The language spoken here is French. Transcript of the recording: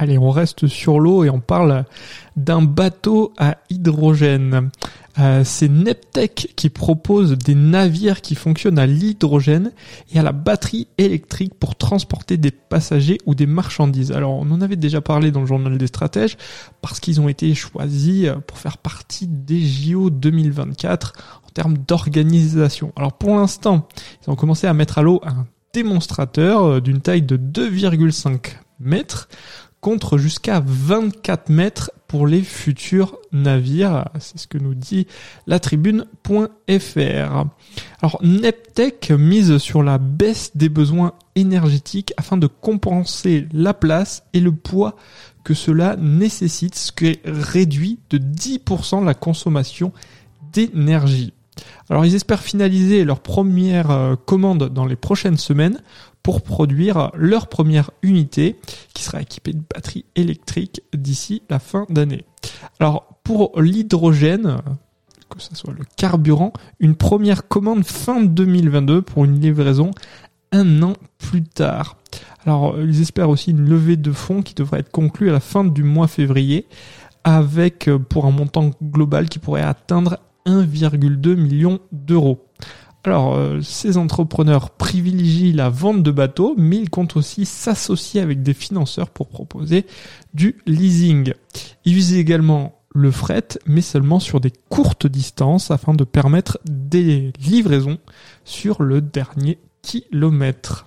Allez, on reste sur l'eau et on parle d'un bateau à hydrogène. Euh, c'est Neptech qui propose des navires qui fonctionnent à l'hydrogène et à la batterie électrique pour transporter des passagers ou des marchandises. Alors, on en avait déjà parlé dans le journal des stratèges parce qu'ils ont été choisis pour faire partie des JO 2024 en termes d'organisation. Alors, pour l'instant, ils ont commencé à mettre à l'eau un démonstrateur d'une taille de 2,5 mètres contre jusqu'à 24 mètres pour les futurs navires. C'est ce que nous dit la tribune.fr. Alors Neptech mise sur la baisse des besoins énergétiques afin de compenser la place et le poids que cela nécessite, ce qui réduit de 10% la consommation d'énergie. Alors ils espèrent finaliser leur première euh, commande dans les prochaines semaines pour produire leur première unité qui sera équipée de batteries électriques d'ici la fin d'année. Alors pour l'hydrogène, que ce soit le carburant, une première commande fin 2022 pour une livraison un an plus tard. Alors ils espèrent aussi une levée de fonds qui devrait être conclue à la fin du mois février avec pour un montant global qui pourrait atteindre 1,2 million d'euros. Alors, euh, ces entrepreneurs privilégient la vente de bateaux, mais ils comptent aussi s'associer avec des financeurs pour proposer du leasing. Ils visent également le fret, mais seulement sur des courtes distances afin de permettre des livraisons sur le dernier kilomètre.